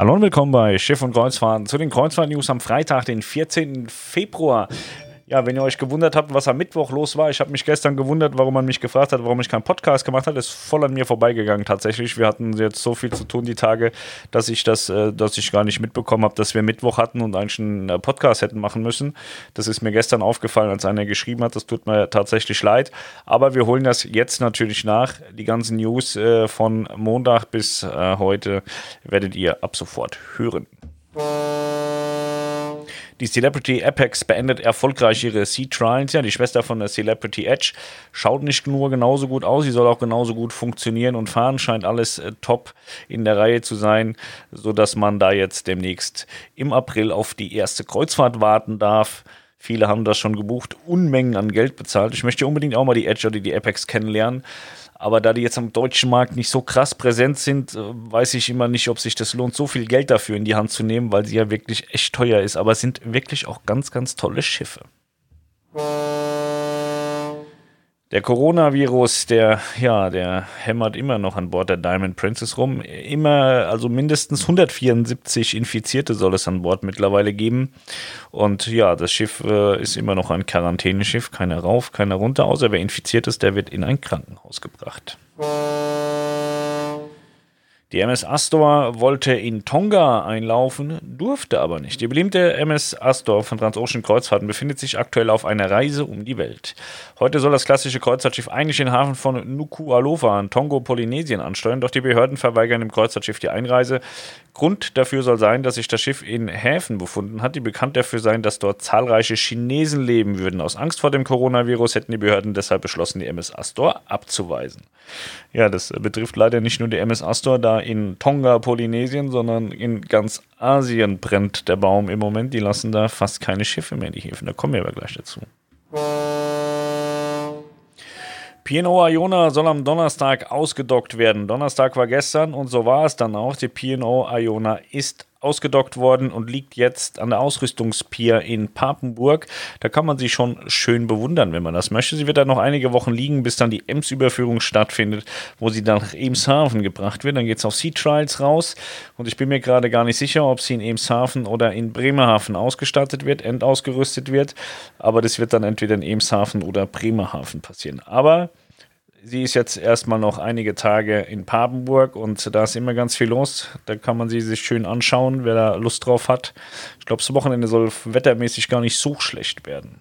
Hallo und willkommen bei Schiff und Kreuzfahrten zu den Kreuzfahrt-News am Freitag, den 14. Februar. Ja, wenn ihr euch gewundert habt, was am Mittwoch los war, ich habe mich gestern gewundert, warum man mich gefragt hat, warum ich keinen Podcast gemacht habe, ist voll an mir vorbeigegangen tatsächlich. Wir hatten jetzt so viel zu tun die Tage, dass ich das, äh, dass ich gar nicht mitbekommen habe, dass wir Mittwoch hatten und eigentlich einen äh, Podcast hätten machen müssen. Das ist mir gestern aufgefallen, als einer geschrieben hat. Das tut mir tatsächlich leid. Aber wir holen das jetzt natürlich nach. Die ganzen News äh, von Montag bis heute werdet ihr ab sofort hören. Die Celebrity Apex beendet erfolgreich ihre Sea Trials. Ja, die Schwester von der Celebrity Edge schaut nicht nur genauso gut aus, sie soll auch genauso gut funktionieren und fahren. Scheint alles äh, top in der Reihe zu sein, sodass man da jetzt demnächst im April auf die erste Kreuzfahrt warten darf. Viele haben das schon gebucht, Unmengen an Geld bezahlt. Ich möchte unbedingt auch mal die Edge oder die Apex kennenlernen. Aber da die jetzt am deutschen Markt nicht so krass präsent sind, äh, weiß ich immer nicht, ob sich das lohnt, so viel Geld dafür in die Hand zu nehmen, weil sie ja wirklich echt teuer ist. Aber es sind wirklich auch ganz, ganz tolle Schiffe. Der Coronavirus, der, ja, der hämmert immer noch an Bord der Diamond Princess rum. Immer, also mindestens 174 Infizierte soll es an Bord mittlerweile geben. Und ja, das Schiff äh, ist immer noch ein Quarantäneschiff. Keiner rauf, keiner runter. Außer wer infiziert ist, der wird in ein Krankenhaus gebracht. Die MS Astor wollte in Tonga einlaufen, durfte aber nicht. Die beliebte MS Astor von Transocean Kreuzfahrten befindet sich aktuell auf einer Reise um die Welt. Heute soll das klassische Kreuzfahrtschiff eigentlich den Hafen von Nuku'alofa in Tongo, Polynesien ansteuern, doch die Behörden verweigern dem Kreuzfahrtschiff die Einreise. Grund dafür soll sein, dass sich das Schiff in Häfen befunden hat, die bekannt dafür sein, dass dort zahlreiche Chinesen leben würden. Aus Angst vor dem Coronavirus hätten die Behörden deshalb beschlossen, die MS Astor abzuweisen. Ja, das betrifft leider nicht nur die MS Astor da in Tonga, Polynesien, sondern in ganz Asien brennt der Baum im Moment. Die lassen da fast keine Schiffe mehr in die Häfen. Da kommen wir aber gleich dazu. P&O Iona soll am Donnerstag ausgedockt werden. Donnerstag war gestern und so war es dann auch. Die P&O Iona ist ausgedockt worden und liegt jetzt an der Ausrüstungspier in Papenburg. Da kann man sie schon schön bewundern, wenn man das möchte. Sie wird dann noch einige Wochen liegen, bis dann die Ems-Überführung stattfindet, wo sie dann nach Emshaven gebracht wird. Dann geht es auf Sea Trials raus und ich bin mir gerade gar nicht sicher, ob sie in Emshaven oder in Bremerhaven ausgestattet wird, endausgerüstet wird. Aber das wird dann entweder in Emshaven oder Bremerhaven passieren. Aber sie ist jetzt erstmal noch einige Tage in Papenburg und da ist immer ganz viel los. Da kann man sie sich schön anschauen, wer da Lust drauf hat. Ich glaube, das Wochenende soll wettermäßig gar nicht so schlecht werden.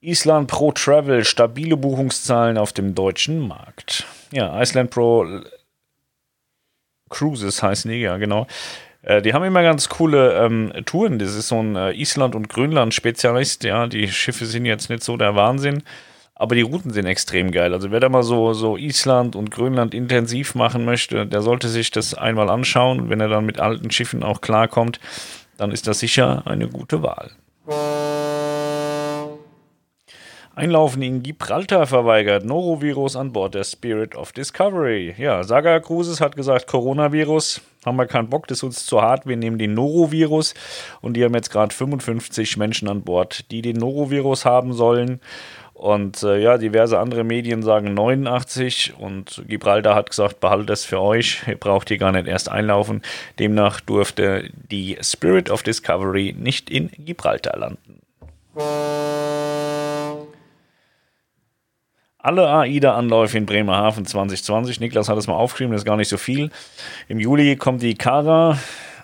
Island Pro Travel, stabile Buchungszahlen auf dem deutschen Markt. Ja, Iceland Pro Cruises heißen die, ja, genau. Äh, die haben immer ganz coole ähm, Touren. Das ist so ein äh, Island- und Grönland-Spezialist. Ja, die Schiffe sind jetzt nicht so der Wahnsinn. Aber die Routen sind extrem geil. Also wer da mal so, so Island und Grönland intensiv machen möchte, der sollte sich das einmal anschauen. Wenn er dann mit alten Schiffen auch klarkommt, dann ist das sicher eine gute Wahl. Einlaufen in Gibraltar verweigert. Norovirus an Bord der Spirit of Discovery. Ja, Saga Cruises hat gesagt, Coronavirus, haben wir keinen Bock, das ist uns zu hart, wir nehmen den Norovirus. Und die haben jetzt gerade 55 Menschen an Bord, die den Norovirus haben sollen. Und äh, ja, diverse andere Medien sagen 89 und Gibraltar hat gesagt, behaltet es für euch, ihr braucht hier gar nicht erst einlaufen. Demnach durfte die Spirit of Discovery nicht in Gibraltar landen. Alle AIDA-Anläufe in Bremerhaven 2020. Niklas hat es mal aufgeschrieben, das ist gar nicht so viel. Im Juli kommt die Kara,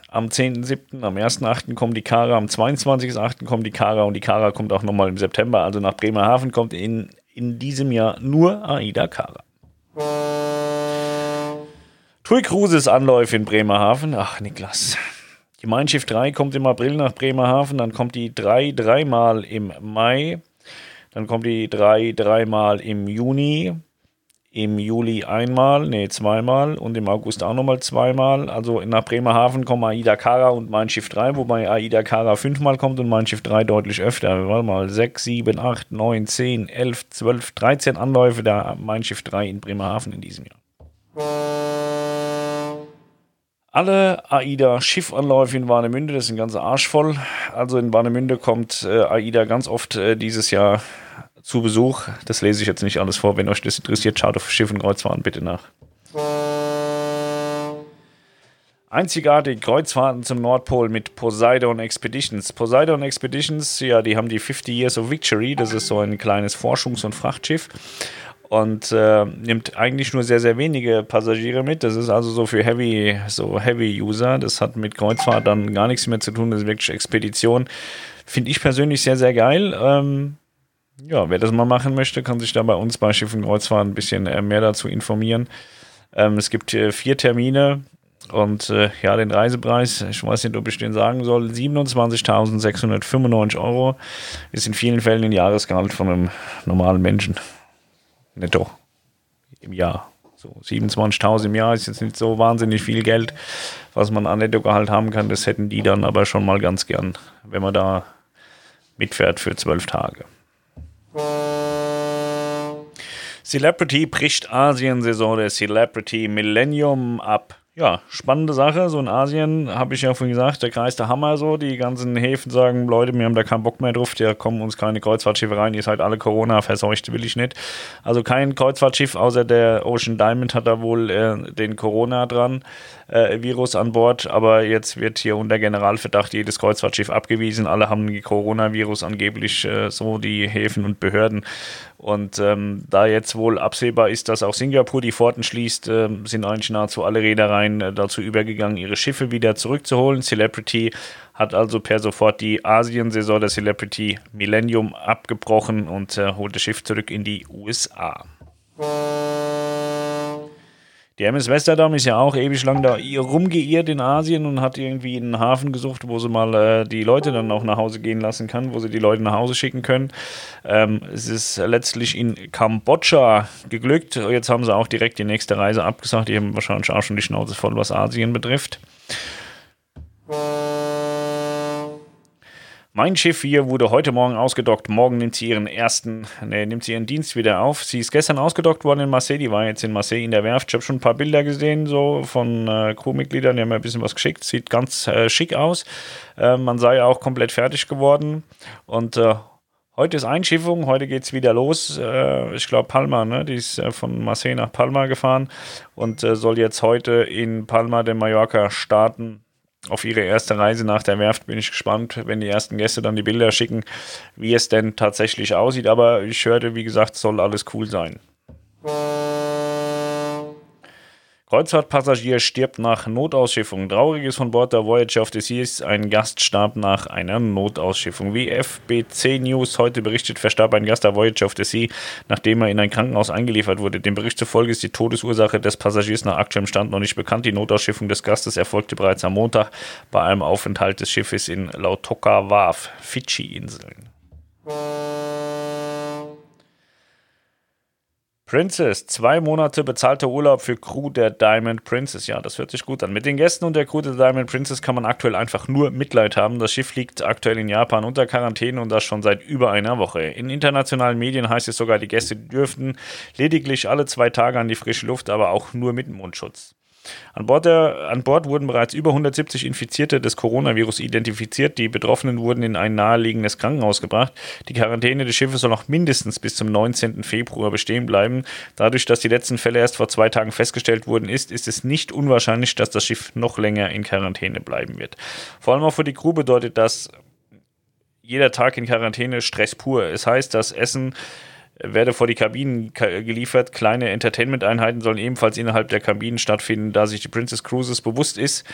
am 10.7., am 1.8. kommt die Kara, am 22.8. kommt die Kara und die Kara kommt auch nochmal im September. Also nach Bremerhaven kommt in, in diesem Jahr nur AIDA Kara. TUI Cruises Anläufe in Bremerhaven. Ach, Niklas. Die Mein Schiff 3 kommt im April nach Bremerhaven, dann kommt die 3 dreimal im Mai, dann kommt die 3 dreimal im Juni, im Juli einmal, nee, zweimal und im August auch nochmal zweimal. Also nach Bremerhaven kommen Aida Kara und Mein Schiff 3, wobei Aida Kara fünfmal kommt und Mein Schiff 3 deutlich öfter. Warte mal, 6, 7, 8, 9, 10, 11, 12, 13 Anläufe der Mein Schiff 3 in Bremerhaven in diesem Jahr. Alle AIDA-Schiffanläufe in Warnemünde, das ist ein ganzer Arsch voll. Also in Warnemünde kommt äh, AIDA ganz oft äh, dieses Jahr zu Besuch. Das lese ich jetzt nicht alles vor. Wenn euch das interessiert, schaut auf Schiff und Kreuzfahrten bitte nach. Einzigartig Kreuzfahrten zum Nordpol mit Poseidon Expeditions. Poseidon Expeditions, ja, die haben die 50 Years of Victory. Das ist so ein kleines Forschungs- und Frachtschiff und äh, nimmt eigentlich nur sehr, sehr wenige Passagiere mit. Das ist also so für Heavy, so Heavy-User. Das hat mit Kreuzfahrt dann gar nichts mehr zu tun. Das ist wirklich Expedition. Finde ich persönlich sehr, sehr geil. Ähm, ja, wer das mal machen möchte, kann sich da bei uns bei Schiffen Kreuzfahrt ein bisschen äh, mehr dazu informieren. Ähm, es gibt äh, vier Termine und äh, ja, den Reisepreis, ich weiß nicht, ob ich den sagen soll, 27.695 Euro ist in vielen Fällen ein Jahresgehalt von einem normalen Menschen. Netto im Jahr. So 27.000 im Jahr ist jetzt nicht so wahnsinnig viel Geld, was man an Nettogehalt haben kann. Das hätten die dann aber schon mal ganz gern, wenn man da mitfährt für zwölf Tage. Celebrity bricht Asien-Saison der Celebrity Millennium ab ja, spannende Sache. So in Asien habe ich ja vorhin gesagt, der Kreis der Hammer so. Die ganzen Häfen sagen, Leute, wir haben da keinen Bock mehr drauf, da kommen uns keine Kreuzfahrtschiffe rein, ihr seid alle Corona verseucht, will ich nicht. Also kein Kreuzfahrtschiff außer der Ocean Diamond hat da wohl äh, den Corona dran, äh, Virus an Bord, aber jetzt wird hier unter Generalverdacht jedes Kreuzfahrtschiff abgewiesen. Alle haben Coronavirus angeblich äh, so, die Häfen und Behörden. Und ähm, da jetzt wohl absehbar ist, dass auch Singapur die Pforten schließt, äh, sind eigentlich nahezu alle Reedereien äh, dazu übergegangen, ihre Schiffe wieder zurückzuholen. Celebrity hat also per sofort die Asiensaison der Celebrity Millennium abgebrochen und äh, holt das Schiff zurück in die USA. Die MS Westerdam ist ja auch ewig lang da rumgeirrt in Asien und hat irgendwie einen Hafen gesucht, wo sie mal äh, die Leute dann auch nach Hause gehen lassen kann, wo sie die Leute nach Hause schicken können. Ähm, es ist letztlich in Kambodscha geglückt. Jetzt haben sie auch direkt die nächste Reise abgesagt. Die haben wahrscheinlich auch schon die Schnauze voll, was Asien betrifft. Mein Schiff hier wurde heute Morgen ausgedockt. Morgen nimmt sie ihren ersten, nee, nimmt sie ihren Dienst wieder auf. Sie ist gestern ausgedockt worden in Marseille. Die war jetzt in Marseille in der Werft. Ich habe schon ein paar Bilder gesehen, so von äh, Crewmitgliedern. Die haben mir ein bisschen was geschickt. Sieht ganz äh, schick aus. Äh, man sei auch komplett fertig geworden. Und äh, Heute ist Einschiffung, heute geht es wieder los. Äh, ich glaube, Palma, ne? die ist äh, von Marseille nach Palma gefahren und soll jetzt heute in Palma de Mallorca starten auf ihre erste Reise nach der Werft bin ich gespannt, wenn die ersten Gäste dann die Bilder schicken, wie es denn tatsächlich aussieht. Aber ich hörte, wie gesagt, soll alles cool sein. Kreuzfahrtpassagier stirbt nach Notausschiffung. Trauriges von Bord der Voyager of the Seas. Ein Gast starb nach einer Notausschiffung. Wie FBC News heute berichtet, verstarb ein Gast der Voyager of the Sea, nachdem er in ein Krankenhaus eingeliefert wurde. Dem Bericht zufolge ist die Todesursache des Passagiers nach aktuellem Stand noch nicht bekannt. Die Notausschiffung des Gastes erfolgte bereits am Montag bei einem Aufenthalt des Schiffes in Lautoka Wharf, Fidschi-Inseln. Princess, zwei Monate bezahlter Urlaub für Crew der Diamond Princess. Ja, das hört sich gut an. Mit den Gästen und der Crew der Diamond Princess kann man aktuell einfach nur Mitleid haben. Das Schiff liegt aktuell in Japan unter Quarantäne und das schon seit über einer Woche. In internationalen Medien heißt es sogar, die Gäste dürften lediglich alle zwei Tage an die frische Luft, aber auch nur mit Mundschutz. An Bord, der, an Bord wurden bereits über 170 Infizierte des Coronavirus identifiziert. Die Betroffenen wurden in ein naheliegendes Krankenhaus gebracht. Die Quarantäne des Schiffes soll noch mindestens bis zum 19. Februar bestehen bleiben. Dadurch, dass die letzten Fälle erst vor zwei Tagen festgestellt wurden, ist, ist es nicht unwahrscheinlich, dass das Schiff noch länger in Quarantäne bleiben wird. Vor allem auch für die Crew bedeutet das jeder Tag in Quarantäne Stress pur. Es heißt, dass Essen werde vor die Kabinen geliefert. Kleine Entertainment-Einheiten sollen ebenfalls innerhalb der Kabinen stattfinden, da sich die Princess Cruises bewusst ist,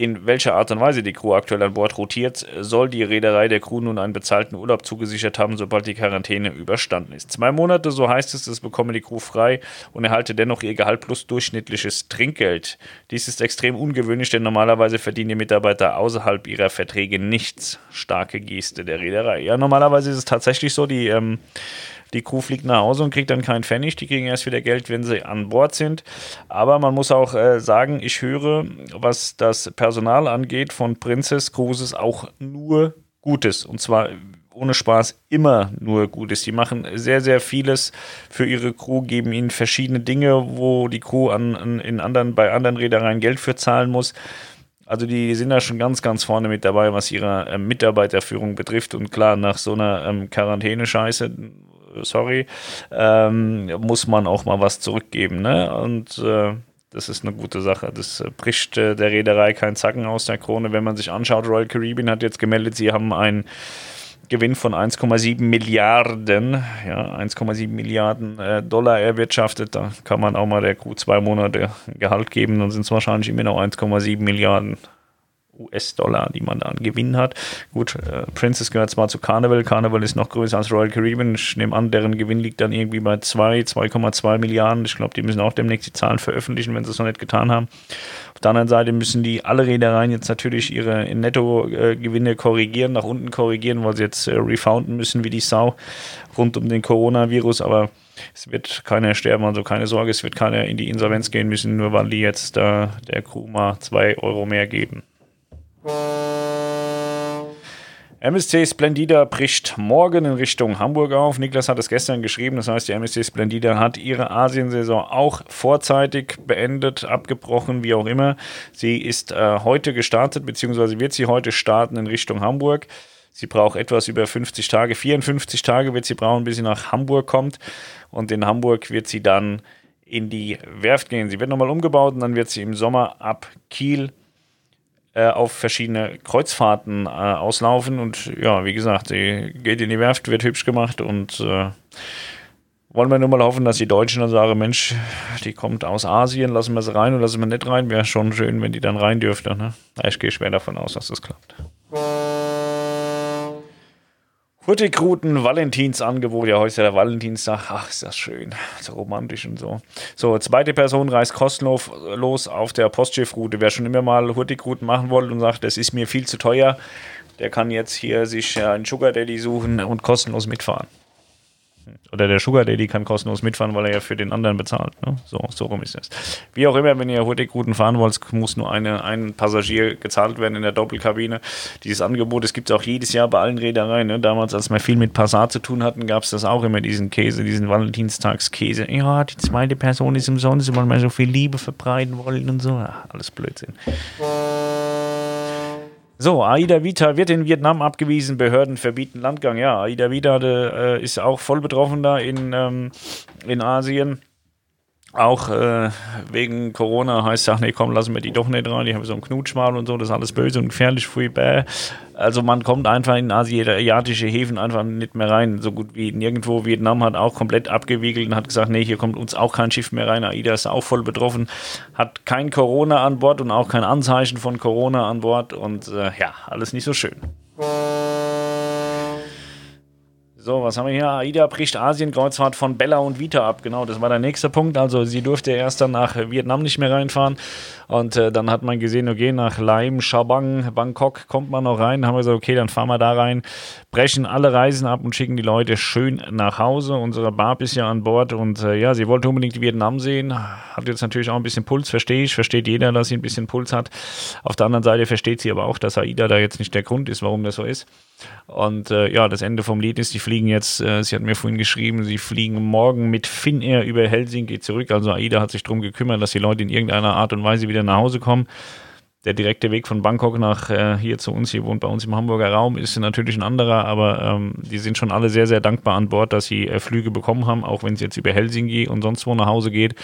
in welcher Art und Weise die Crew aktuell an Bord rotiert, soll die Reederei der Crew nun einen bezahlten Urlaub zugesichert haben, sobald die Quarantäne überstanden ist. Zwei Monate, so heißt es, das bekomme die Crew frei und erhalte dennoch ihr Gehalt plus durchschnittliches Trinkgeld. Dies ist extrem ungewöhnlich, denn normalerweise verdienen die Mitarbeiter außerhalb ihrer Verträge nichts. Starke Geste der Reederei. Ja, normalerweise ist es tatsächlich so, die ähm, die Crew fliegt nach Hause und kriegt dann keinen Pfennig. Die kriegen erst wieder Geld, wenn sie an Bord sind. Aber man muss auch äh, sagen, ich höre, was das Personal angeht von Princess Cruises auch nur Gutes. Und zwar ohne Spaß immer nur Gutes. Die machen sehr, sehr vieles für ihre Crew, geben ihnen verschiedene Dinge, wo die Crew an, an in anderen, bei anderen Reedereien Geld für zahlen muss. Also die sind da schon ganz, ganz vorne mit dabei, was ihre äh, Mitarbeiterführung betrifft. Und klar, nach so einer ähm, Quarantäne-Scheiße, sorry, ähm, muss man auch mal was zurückgeben. Ne? Und äh, Das ist eine gute Sache. Das äh, bricht äh, der Reederei keinen Zacken aus der Krone. Wenn man sich anschaut, Royal Caribbean hat jetzt gemeldet, sie haben einen Gewinn von 1,7 Milliarden, ja, 1,7 Milliarden äh, Dollar erwirtschaftet. Da kann man auch mal der Crew zwei Monate Gehalt geben, dann sind es wahrscheinlich immer noch 1,7 Milliarden US-Dollar, die man da an Gewinn hat. Gut, äh, Princess gehört zwar zu Carnival, Carnival ist noch größer als Royal Caribbean. Ich nehme an, deren Gewinn liegt dann irgendwie bei 2, 2,2 Milliarden. Ich glaube, die müssen auch demnächst die Zahlen veröffentlichen, wenn sie es noch nicht getan haben. Auf der anderen Seite müssen die alle Reedereien jetzt natürlich ihre Netto-Gewinne korrigieren, nach unten korrigieren, weil sie jetzt äh, refounden müssen wie die Sau rund um den Coronavirus, aber es wird keiner sterben, also keine Sorge, es wird keiner in die Insolvenz gehen müssen, nur weil die jetzt äh, der Crew mal 2 Euro mehr geben. MSC Splendida bricht morgen in Richtung Hamburg auf. Niklas hat es gestern geschrieben, das heißt, die MSC Splendida hat ihre Asiensaison auch vorzeitig beendet, abgebrochen, wie auch immer. Sie ist äh, heute gestartet, beziehungsweise wird sie heute starten in Richtung Hamburg. Sie braucht etwas über 50 Tage, 54 Tage wird sie brauchen, bis sie nach Hamburg kommt. Und in Hamburg wird sie dann in die Werft gehen. Sie wird nochmal umgebaut und dann wird sie im Sommer ab Kiel äh, auf verschiedene Kreuzfahrten äh, auslaufen. Und ja, wie gesagt, sie geht in die Werft, wird hübsch gemacht und äh, wollen wir nur mal hoffen, dass die Deutschen dann sagen, Mensch, die kommt aus Asien, lassen wir sie rein oder lassen wir nicht rein. Wäre schon schön, wenn die dann rein dürfte. Ne? Ich gehe schwer davon aus, dass das klappt. Hurtigruten Valentinsangebot. Ja, heute ist ja der Valentinstag. Ach, ist das schön. So romantisch und so. So, zweite Person reist kostenlos auf der Postschiffroute. Wer schon immer mal Hurtigruten machen wollte und sagt, das ist mir viel zu teuer, der kann jetzt hier sich einen Sugar Daddy suchen und kostenlos mitfahren. Oder der Sugar Daddy kann kostenlos mitfahren, weil er ja für den anderen bezahlt. Ne? So, so rum ist es. Wie auch immer, wenn ihr Hurtigruten fahren wollt, muss nur eine, ein Passagier gezahlt werden in der Doppelkabine. Dieses Angebot, es gibt es auch jedes Jahr bei allen Reedereien. Ne? Damals, als wir viel mit Passat zu tun hatten, gab es das auch immer, diesen Käse, diesen Valentinstagskäse. Ja, die zweite Person ist umsonst, weil wir so viel Liebe verbreiten wollen und so. Ach, alles Blödsinn. So, Aida Vita wird in Vietnam abgewiesen, Behörden verbieten Landgang. Ja, Aida Vita äh, ist auch voll betroffen da in, ähm, in Asien. Auch äh, wegen Corona heißt es, ach nee, komm, lassen wir die doch nicht rein, die haben so einen Knutschmal und so, das ist alles böse und gefährlich, fui, bäh. Also man kommt einfach in asiatische Häfen einfach nicht mehr rein, so gut wie nirgendwo. Vietnam hat auch komplett abgewiegelt und hat gesagt, nee, hier kommt uns auch kein Schiff mehr rein. AIDA ist auch voll betroffen, hat kein Corona an Bord und auch kein Anzeichen von Corona an Bord und äh, ja, alles nicht so schön. So, was haben wir hier? AIDA bricht Asien-Kreuzfahrt von Bella und Vita ab. Genau, das war der nächste Punkt. Also sie durfte erst dann nach Vietnam nicht mehr reinfahren. Und äh, dann hat man gesehen, okay, nach Laim, Shabang, Bangkok kommt man noch rein. Dann haben wir gesagt, okay, dann fahren wir da rein, brechen alle Reisen ab und schicken die Leute schön nach Hause. Unsere Barb ist ja an Bord und äh, ja, sie wollte unbedingt Vietnam sehen. Hat jetzt natürlich auch ein bisschen Puls, verstehe ich. Versteht jeder, dass sie ein bisschen Puls hat. Auf der anderen Seite versteht sie aber auch, dass AIDA da jetzt nicht der Grund ist, warum das so ist. Und äh, ja, das Ende vom Lied ist, die fliegen jetzt, äh, sie hat mir vorhin geschrieben, sie fliegen morgen mit Finnair über Helsinki zurück. Also AIDA hat sich darum gekümmert, dass die Leute in irgendeiner Art und Weise wieder nach Hause kommen. Der direkte Weg von Bangkok nach äh, hier zu uns, hier wohnt bei uns im Hamburger Raum, ist natürlich ein anderer, aber ähm, die sind schon alle sehr, sehr dankbar an Bord, dass sie äh, Flüge bekommen haben, auch wenn es jetzt über Helsinki und sonst wo nach Hause geht.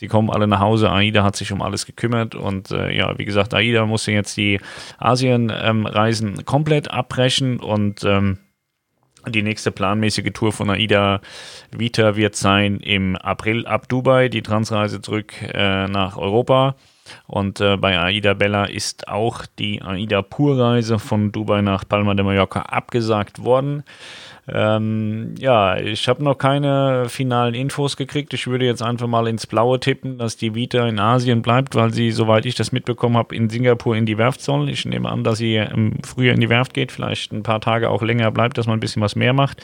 Sie kommen alle nach Hause. AIDA hat sich um alles gekümmert. Und äh, ja, wie gesagt, AIDA musste jetzt die Asienreisen ähm, komplett abbrechen und ähm, die nächste planmäßige Tour von AIDA Vita wird sein im April ab Dubai, die Transreise zurück äh, nach Europa. Und äh, bei AIDA Bella ist auch die AIDA Pur-Reise von Dubai nach Palma de Mallorca abgesagt worden. Ähm, ja, ich habe noch keine finalen Infos gekriegt. Ich würde jetzt einfach mal ins Blaue tippen, dass die Vita in Asien bleibt, weil sie, soweit ich das mitbekommen habe, in Singapur in die Werft soll. Ich nehme an, dass sie im Frühjahr in die Werft geht, vielleicht ein paar Tage auch länger bleibt, dass man ein bisschen was mehr macht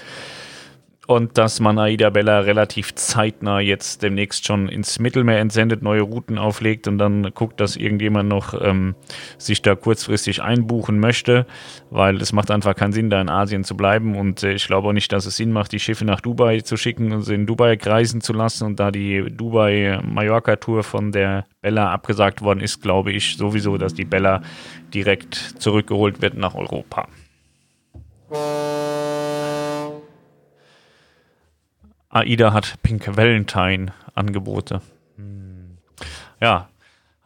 und dass man Aida Bella relativ zeitnah jetzt demnächst schon ins Mittelmeer entsendet, neue Routen auflegt und dann guckt, dass irgendjemand noch ähm, sich da kurzfristig einbuchen möchte, weil es macht einfach keinen Sinn, da in Asien zu bleiben und äh, ich glaube auch nicht, dass es Sinn macht, die Schiffe nach Dubai zu schicken und sie in Dubai kreisen zu lassen und da die Dubai-Mallorca-Tour von der Bella abgesagt worden ist, glaube ich sowieso, dass die Bella direkt zurückgeholt wird nach Europa. AIDA hat Pink Valentine Angebote. Hm. ja,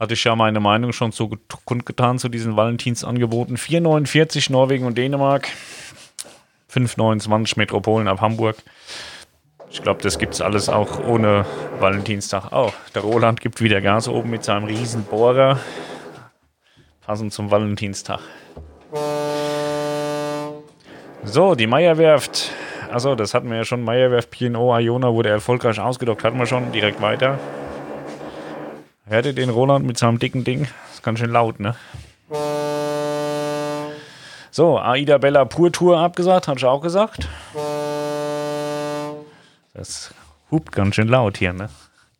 hatte ich ja meine Meinung schon so kundgetan zu diesen Valentinsangeboten. 4,49 Norwegen und Dänemark, 5,29 Metropolen ab Hamburg. Ich glaube, das gibt es alles auch ohne Valentinstag auch. Der Roland gibt wieder Gas oben mit seinem riesen Bohrer. Passend zum Valentinstag. So, die Meierwerft. Achso, das hatten wir ja schon. Meierwerft P&O Iona wurde erfolgreich ausgedockt. Hatten wir schon. Direkt weiter. Hört ihr den Roland mit seinem dicken Ding? Ist ganz schön laut, ne? So, Aida Bella Pur Tour abgesagt, hatte ich auch gesagt. Das hupt ganz schön laut hier, ne?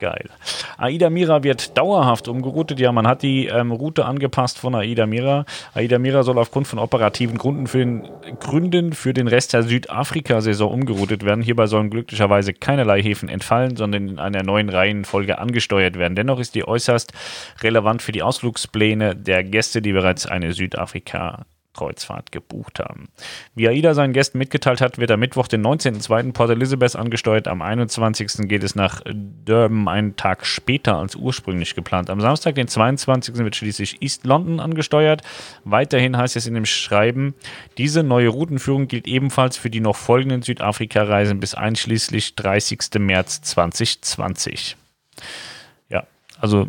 Geil. Aida Mira wird dauerhaft umgeroutet. Ja, man hat die ähm, Route angepasst von Aida Mira. Aida Mira soll aufgrund von operativen Gründen für den, Gründen für den Rest der Südafrika-Saison umgeroutet werden. Hierbei sollen glücklicherweise keinerlei Häfen entfallen, sondern in einer neuen Reihenfolge angesteuert werden. Dennoch ist die äußerst relevant für die Ausflugspläne der Gäste, die bereits eine Südafrika Kreuzfahrt gebucht haben. Wie AIDA seinen Gästen mitgeteilt hat, wird am Mittwoch, den 19.02. Port Elizabeth angesteuert. Am 21. geht es nach Durban einen Tag später als ursprünglich geplant. Am Samstag, den 22. wird schließlich East London angesteuert. Weiterhin heißt es in dem Schreiben, diese neue Routenführung gilt ebenfalls für die noch folgenden Südafrika-Reisen bis einschließlich 30. März 2020. Ja, also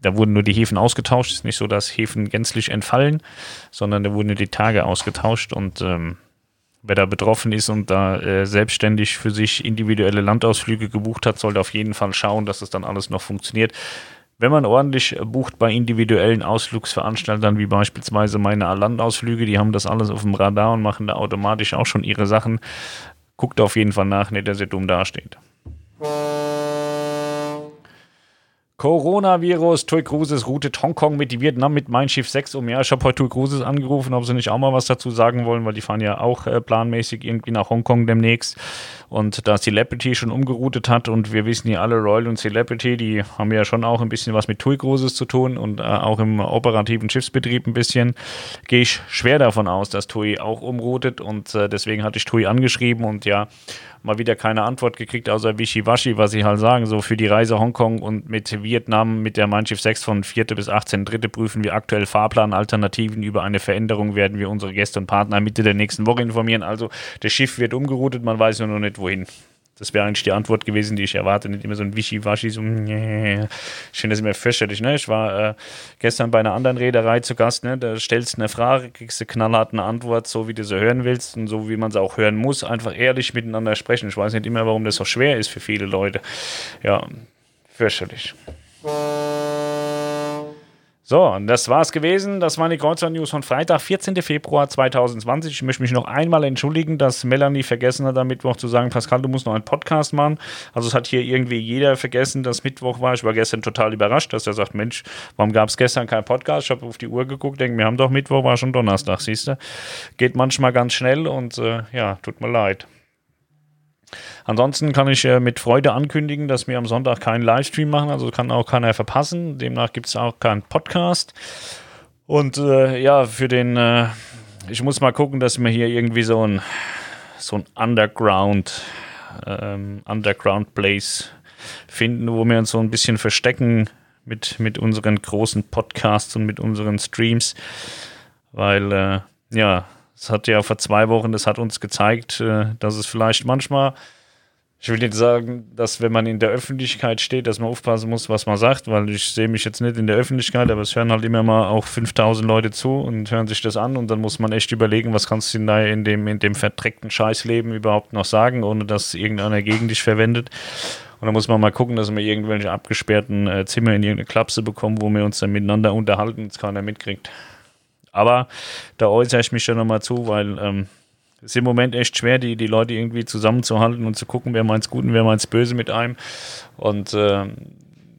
da wurden nur die Häfen ausgetauscht. Es ist nicht so, dass Häfen gänzlich entfallen, sondern da wurden nur die Tage ausgetauscht und ähm, wer da betroffen ist und da äh, selbstständig für sich individuelle Landausflüge gebucht hat, sollte auf jeden Fall schauen, dass das dann alles noch funktioniert. Wenn man ordentlich bucht bei individuellen Ausflugsveranstaltern, wie beispielsweise meine Landausflüge, die haben das alles auf dem Radar und machen da automatisch auch schon ihre Sachen. Guckt auf jeden Fall nach, nicht, dass ihr dumm dasteht. Coronavirus, Tui Cruises routet Hongkong mit Vietnam mit Mein Schiff 6 um. Ja, ich habe heute Tui Cruises angerufen, ob sie nicht auch mal was dazu sagen wollen, weil die fahren ja auch äh, planmäßig irgendwie nach Hongkong demnächst. Und da Celebrity schon umgeroutet hat und wir wissen ja alle, Royal und Celebrity, die haben ja schon auch ein bisschen was mit TUI Cruises zu tun und äh, auch im operativen Schiffsbetrieb ein bisschen, gehe ich schwer davon aus, dass TUI auch umroutet und äh, deswegen hatte ich TUI angeschrieben und ja, mal wieder keine Antwort gekriegt, außer Wischiwaschi, was sie halt sagen, so für die Reise Hongkong und mit Vietnam mit der Mein Schiff 6 von 4. bis 18. Dritte prüfen wir aktuell Fahrplanalternativen. Über eine Veränderung werden wir unsere Gäste und Partner Mitte der nächsten Woche informieren. Also das Schiff wird umgeroutet, man weiß nur noch nicht wohin. Das wäre eigentlich die Antwort gewesen, die ich erwarte. Nicht immer so ein Wischiwaschi, so Ich finde das immer fürchterlich. Ne? Ich war äh, gestern bei einer anderen Reederei zu Gast. Ne? Da stellst du eine Frage, kriegst du knallhart eine Antwort, so wie du sie hören willst und so wie man sie auch hören muss. Einfach ehrlich miteinander sprechen. Ich weiß nicht immer, warum das so schwer ist für viele Leute. Ja, fürchterlich. So, und das war's gewesen. Das waren die Kreuzfahrt-News von Freitag, 14. Februar 2020. Ich möchte mich noch einmal entschuldigen, dass Melanie vergessen hat, am Mittwoch zu sagen, Pascal, du musst noch einen Podcast machen. Also es hat hier irgendwie jeder vergessen, dass Mittwoch war. Ich war gestern total überrascht, dass er sagt, Mensch, warum gab es gestern keinen Podcast? Ich habe auf die Uhr geguckt, denke, wir haben doch Mittwoch, war schon Donnerstag, siehst du. Geht manchmal ganz schnell und äh, ja, tut mir leid. Ansonsten kann ich äh, mit Freude ankündigen, dass wir am Sonntag keinen Livestream machen, also kann auch keiner verpassen. Demnach gibt es auch keinen Podcast. Und äh, ja, für den, äh, ich muss mal gucken, dass wir hier irgendwie so ein, so ein Underground, ähm, Underground Place finden, wo wir uns so ein bisschen verstecken mit, mit unseren großen Podcasts und mit unseren Streams. Weil, äh, ja, es hat ja vor zwei Wochen, das hat uns gezeigt, äh, dass es vielleicht manchmal, ich will nicht sagen, dass wenn man in der Öffentlichkeit steht, dass man aufpassen muss, was man sagt, weil ich sehe mich jetzt nicht in der Öffentlichkeit, aber es hören halt immer mal auch 5000 Leute zu und hören sich das an und dann muss man echt überlegen, was kannst du in dem, in dem verdreckten Scheißleben überhaupt noch sagen, ohne dass irgendeiner gegen dich verwendet. Und dann muss man mal gucken, dass wir irgendwelche abgesperrten äh, Zimmer in irgendeine Klapse bekommen, wo wir uns dann miteinander unterhalten und es keiner mitkriegt. Aber da äußere ich mich schon nochmal zu, weil ähm, es ist im Moment echt schwer, die, die Leute irgendwie zusammenzuhalten und zu gucken, wer meint's gut und wer meint's böse mit einem. Und äh,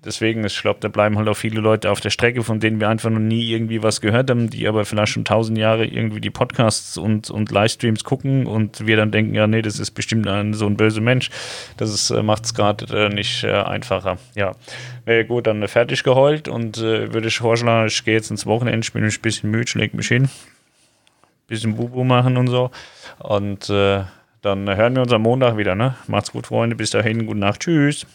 deswegen, ich glaube, da bleiben halt auch viele Leute auf der Strecke, von denen wir einfach noch nie irgendwie was gehört haben, die aber vielleicht schon tausend Jahre irgendwie die Podcasts und, und Livestreams gucken und wir dann denken, ja, nee, das ist bestimmt ein, so ein böser Mensch. Das äh, macht es gerade äh, nicht äh, einfacher. Ja, äh, gut, dann fertig geheult und äh, würde ich vorschlagen, ich gehe jetzt ins Wochenende, ich bin ein bisschen müde, leg mich hin, bisschen Bubu machen und so und äh, dann hören wir uns am Montag wieder, ne? Macht's gut, Freunde, bis dahin, gute Nacht, tschüss.